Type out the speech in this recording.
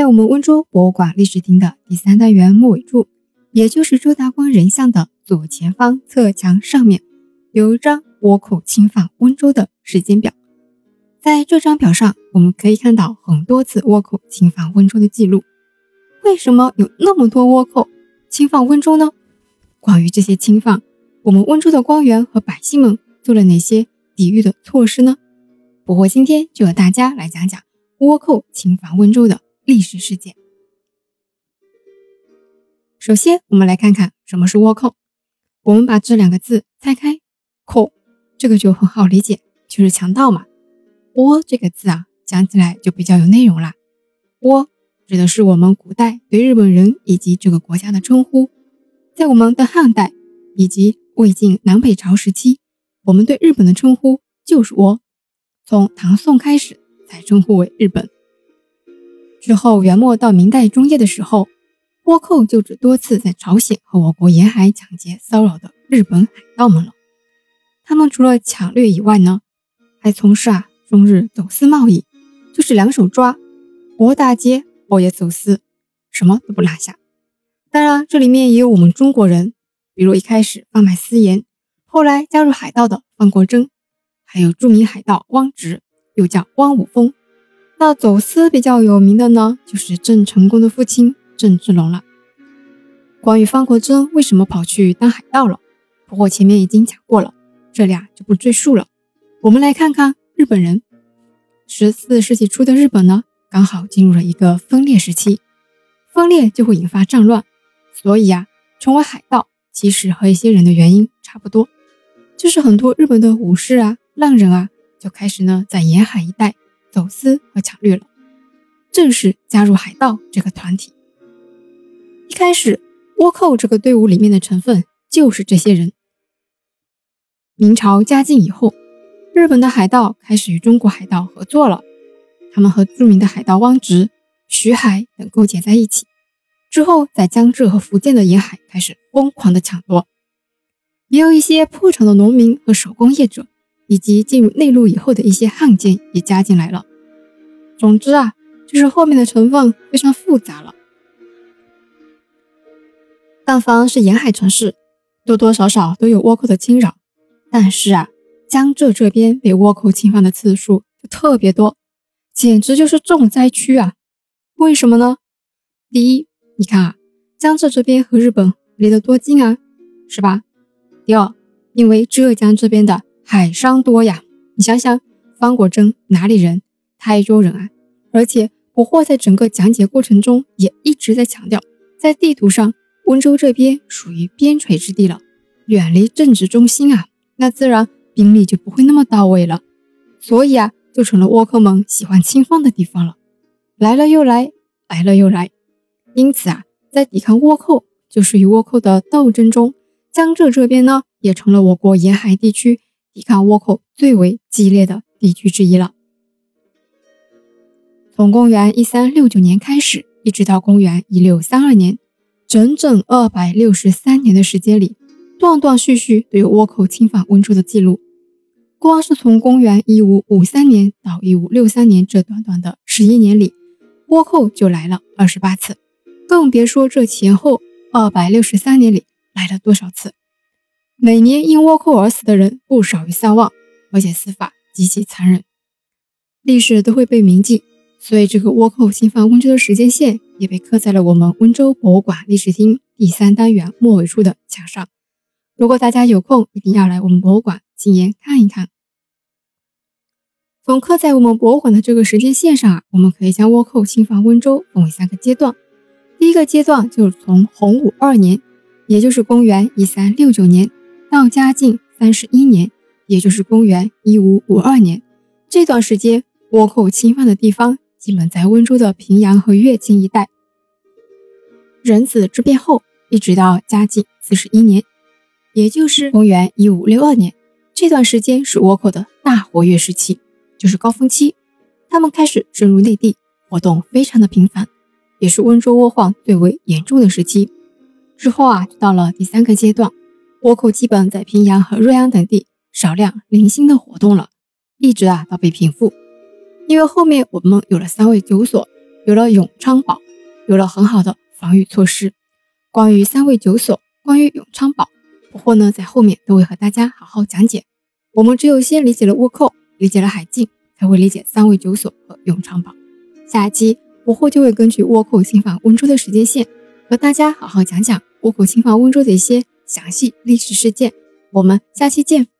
在我们温州博物馆历史厅的第三单元末尾处，也就是周达光人像的左前方侧墙上面，有一张倭寇侵犯温州的时间表。在这张表上，我们可以看到很多次倭寇侵犯温州的记录。为什么有那么多倭寇侵犯温州呢？关于这些侵犯，我们温州的官员和百姓们做了哪些抵御的措施呢？不过今天就和大家来讲讲倭寇侵犯温州的历史事件。首先，我们来看看什么是倭寇。我们把这两个字拆开，寇这个就很好理解，就是强盗嘛。倭这个字啊，讲起来就比较有内容啦。倭指的是我们古代对日本人以及这个国家的称呼。在我们的汉代以及魏晋南北朝时期，我们对日本的称呼就是倭。从唐宋开始才称呼为日本。之后元末到明代中叶的时候，倭寇就指多次在朝鲜和我国沿海抢劫骚扰的日本海盗们了。他们除了抢掠以外呢，还从事啊中日走私贸易，就是两手抓，倭打劫，倭也走私，什么都不落下。当然，这里面也有我们中国人，比如一开始贩卖私盐，后来加入海盗的方国珍，还有著名海盗汪直，又叫汪武峰。那走私比较有名的呢，就是郑成功的父亲郑芝龙了。关于方国珍为什么跑去当海盗了，不过前面已经讲过了，这俩就不赘述了。我们来看看日本人。十四世纪初的日本呢，刚好进入了一个分裂时期，分裂就会引发战乱。所以啊，成为海盗其实和一些人的原因差不多，就是很多日本的武士啊、浪人啊，就开始呢在沿海一带走私和抢掠了，正式加入海盗这个团体。一开始，倭寇这个队伍里面的成分就是这些人。明朝嘉靖以后，日本的海盗开始与中国海盗合作了，他们和著名的海盗汪直、徐海等勾结在一起。之后，在江浙和福建的沿海开始疯狂的抢夺，也有一些破产的农民和手工业者，以及进入内陆以后的一些汉奸也加进来了。总之啊，就是后面的成分非常复杂了。但凡是沿海城市，多多少少都有倭寇的侵扰。但是啊，江浙这边被倭寇侵犯的次数就特别多，简直就是重灾区啊！为什么呢？第一，你看啊，江浙这边和日本离得多近啊，是吧？第二，因为浙江这边的海商多呀，你想想，方国珍哪里人？台州人啊。而且国货在整个讲解过程中也一直在强调，在地图上，温州这边属于边陲之地了，远离政治中心啊，那自然兵力就不会那么到位了，所以啊，就成了倭寇们喜欢侵犯的地方了，来了又来，来了又来。因此啊，在抵抗倭寇，就是与倭寇的斗争中，江浙这边呢，也成了我国沿海地区抵抗倭寇最为激烈的地区之一了。从公元一三六九年开始，一直到公元一六三二年，整整二百六十三年的时间里，断断续续都有倭寇侵犯温州的记录。光是从公元一五五三年到一五六三年这短短的十一年里，倭寇就来了二十八次。更别说这前后二百六十三年里来了多少次，每年因倭寇而死的人不少于三万，而且死法极其残忍，历史都会被铭记。所以这个倭寇侵犯温州的时间线也被刻在了我们温州博物馆历史厅第三单元末尾处的墙上。如果大家有空，一定要来我们博物馆亲眼看一看。从刻在我们博物馆的这个时间线上啊，我们可以将倭寇侵犯温州分为三个阶段。第一个阶段就是从洪武二年，也就是公元一三六九年，到嘉靖三十一年，也就是公元一五五二年。这段时间，倭寇侵犯的地方基本在温州的平阳和乐清一带。壬子之变后，一直到嘉靖四十一年，也就是公元一五六二年，这段时间是倭寇的大活跃时期，就是高峰期。他们开始深入内地，活动非常的频繁。也是温州倭患最为严重的时期。之后啊，到了第三个阶段，倭寇基本在平阳和瑞安等地少量零星的活动了，一直啊到被平复。因为后面我们有了三位九所，有了永昌堡，有了很好的防御措施。关于三位九所，关于永昌堡，不惑呢在后面都会和大家好好讲解。我们只有先理解了倭寇，理解了海禁，才会理解三位九所和永昌堡。下一期不惑就会根据倭寇侵犯温州的时间线，和大家好好讲讲倭寇侵犯温州的一些详细历史事件。我们下期见。